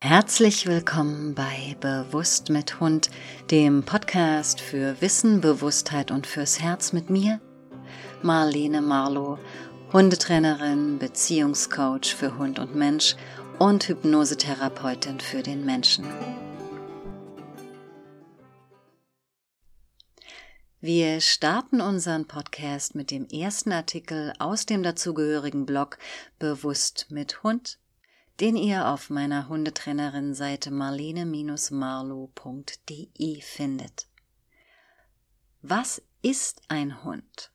Herzlich willkommen bei Bewusst mit Hund, dem Podcast für Wissen, Bewusstheit und fürs Herz mit mir, Marlene Marlow, Hundetrainerin, Beziehungscoach für Hund und Mensch und Hypnosetherapeutin für den Menschen. Wir starten unseren Podcast mit dem ersten Artikel aus dem dazugehörigen Blog Bewusst mit Hund den ihr auf meiner Hundetrainerin-Seite marlene-marlow.de findet. Was ist ein Hund?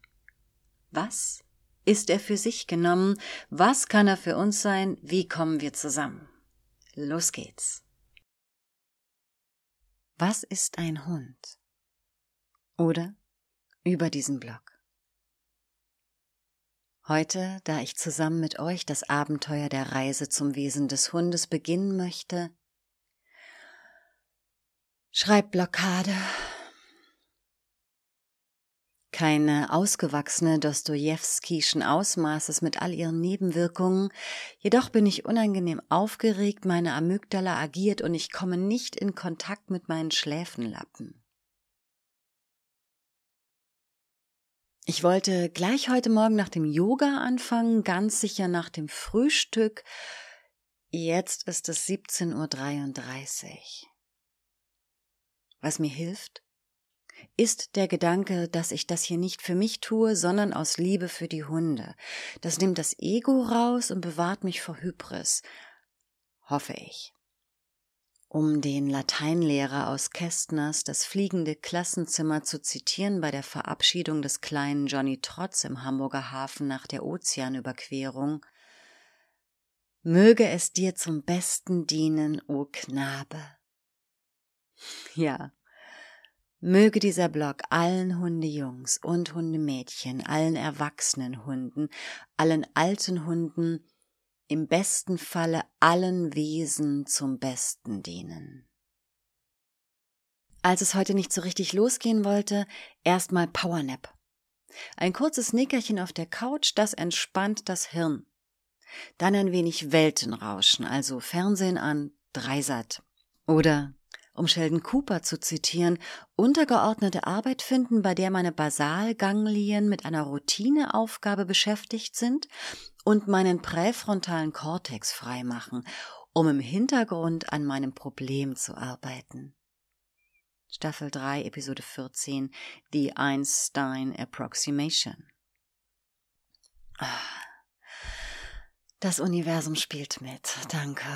Was ist er für sich genommen? Was kann er für uns sein? Wie kommen wir zusammen? Los geht's. Was ist ein Hund? Oder über diesen Blog. Heute, da ich zusammen mit euch das Abenteuer der Reise zum Wesen des Hundes beginnen möchte, Schreibblockade. Keine ausgewachsene Dostojewskischen Ausmaßes mit all ihren Nebenwirkungen, jedoch bin ich unangenehm aufgeregt, meine Amygdala agiert und ich komme nicht in Kontakt mit meinen Schläfenlappen. Ich wollte gleich heute Morgen nach dem Yoga anfangen, ganz sicher nach dem Frühstück. Jetzt ist es 17.33 Uhr. Was mir hilft, ist der Gedanke, dass ich das hier nicht für mich tue, sondern aus Liebe für die Hunde. Das nimmt das Ego raus und bewahrt mich vor Hybris. Hoffe ich um den Lateinlehrer aus Kästners Das fliegende Klassenzimmer zu zitieren bei der Verabschiedung des kleinen Johnny Trotz im Hamburger Hafen nach der Ozeanüberquerung, Möge es dir zum Besten dienen, o Knabe. Ja, möge dieser Blog allen Hundejungs und Hundemädchen, allen erwachsenen Hunden, allen alten Hunden im besten Falle allen Wesen zum Besten dienen. Als es heute nicht so richtig losgehen wollte, erstmal Powernap. Ein kurzes Nickerchen auf der Couch, das entspannt das Hirn. Dann ein wenig Weltenrauschen, also Fernsehen an, Dreisat. Oder um Sheldon Cooper zu zitieren, untergeordnete Arbeit finden, bei der meine Basalganglien mit einer Routineaufgabe beschäftigt sind und meinen präfrontalen Kortex freimachen, um im Hintergrund an meinem Problem zu arbeiten. Staffel 3, Episode 14, The Einstein Approximation. Das Universum spielt mit, danke.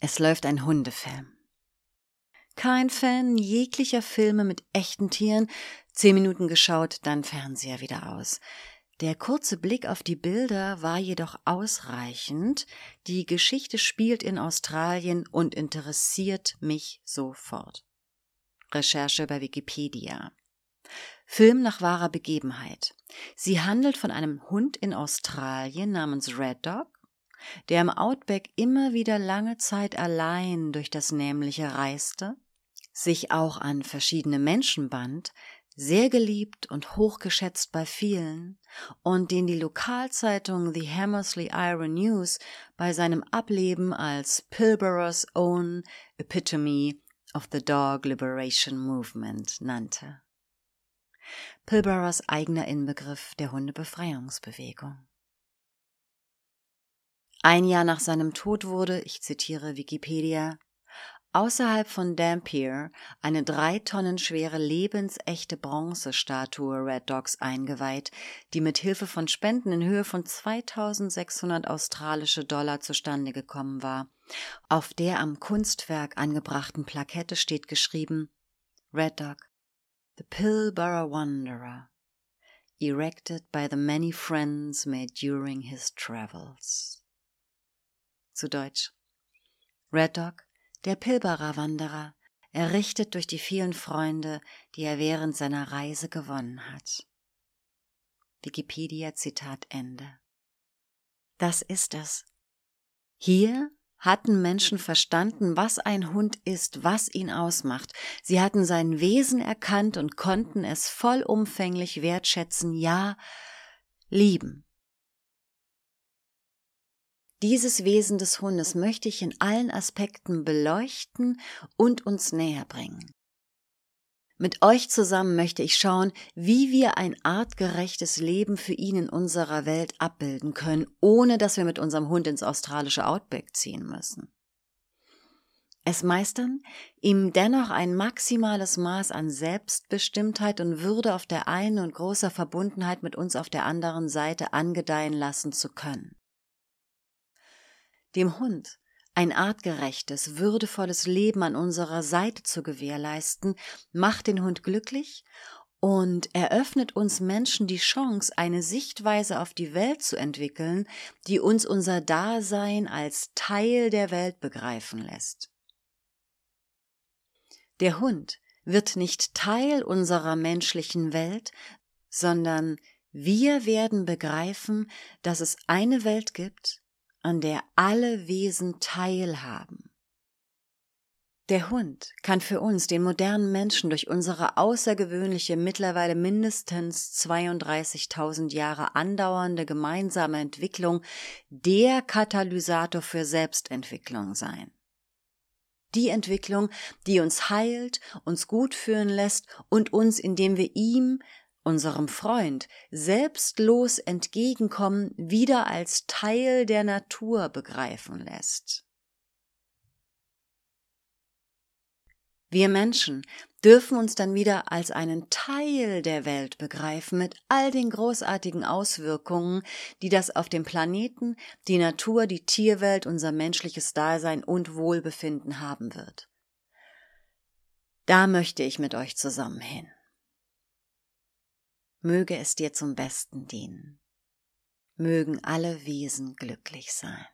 Es läuft ein Hundefilm. Kein Fan jeglicher Filme mit echten Tieren. Zehn Minuten geschaut, dann Fernseher wieder aus. Der kurze Blick auf die Bilder war jedoch ausreichend. Die Geschichte spielt in Australien und interessiert mich sofort. Recherche bei Wikipedia. Film nach wahrer Begebenheit. Sie handelt von einem Hund in Australien namens Red Dog, der im Outback immer wieder lange Zeit allein durch das Nämliche reiste sich auch an verschiedene Menschen band, sehr geliebt und hochgeschätzt bei vielen und den die Lokalzeitung The Hammersley Iron News bei seinem Ableben als Pilborough's Own Epitome of the Dog Liberation Movement nannte. Pilboroughs eigener Inbegriff der Hundebefreiungsbewegung. Ein Jahr nach seinem Tod wurde, ich zitiere Wikipedia, Außerhalb von Dampier eine drei Tonnen schwere lebensechte Bronzestatue Red Dogs eingeweiht, die mit Hilfe von Spenden in Höhe von 2600 australische Dollar zustande gekommen war. Auf der am Kunstwerk angebrachten Plakette steht geschrieben Red Dog, the Pilbara Wanderer, erected by the many friends made during his travels. Zu Deutsch. Red Dog, der Pilgerer-Wanderer, errichtet durch die vielen Freunde, die er während seiner Reise gewonnen hat. Wikipedia Zitat Ende. Das ist es. Hier hatten Menschen verstanden, was ein Hund ist, was ihn ausmacht. Sie hatten sein Wesen erkannt und konnten es vollumfänglich wertschätzen, ja, lieben. Dieses Wesen des Hundes möchte ich in allen Aspekten beleuchten und uns näher bringen. Mit euch zusammen möchte ich schauen, wie wir ein artgerechtes Leben für ihn in unserer Welt abbilden können, ohne dass wir mit unserem Hund ins australische Outback ziehen müssen. Es meistern, ihm dennoch ein maximales Maß an Selbstbestimmtheit und Würde auf der einen und großer Verbundenheit mit uns auf der anderen Seite angedeihen lassen zu können. Dem Hund ein artgerechtes, würdevolles Leben an unserer Seite zu gewährleisten, macht den Hund glücklich und eröffnet uns Menschen die Chance, eine Sichtweise auf die Welt zu entwickeln, die uns unser Dasein als Teil der Welt begreifen lässt. Der Hund wird nicht Teil unserer menschlichen Welt, sondern wir werden begreifen, dass es eine Welt gibt, an der alle Wesen teilhaben. Der Hund kann für uns, den modernen Menschen, durch unsere außergewöhnliche, mittlerweile mindestens 32.000 Jahre andauernde gemeinsame Entwicklung der Katalysator für Selbstentwicklung sein. Die Entwicklung, die uns heilt, uns gut fühlen lässt und uns, indem wir ihm unserem Freund selbstlos entgegenkommen, wieder als Teil der Natur begreifen lässt. Wir Menschen dürfen uns dann wieder als einen Teil der Welt begreifen mit all den großartigen Auswirkungen, die das auf dem Planeten, die Natur, die Tierwelt, unser menschliches Dasein und Wohlbefinden haben wird. Da möchte ich mit euch zusammen hin möge es dir zum Besten dienen. Mögen alle Wesen glücklich sein.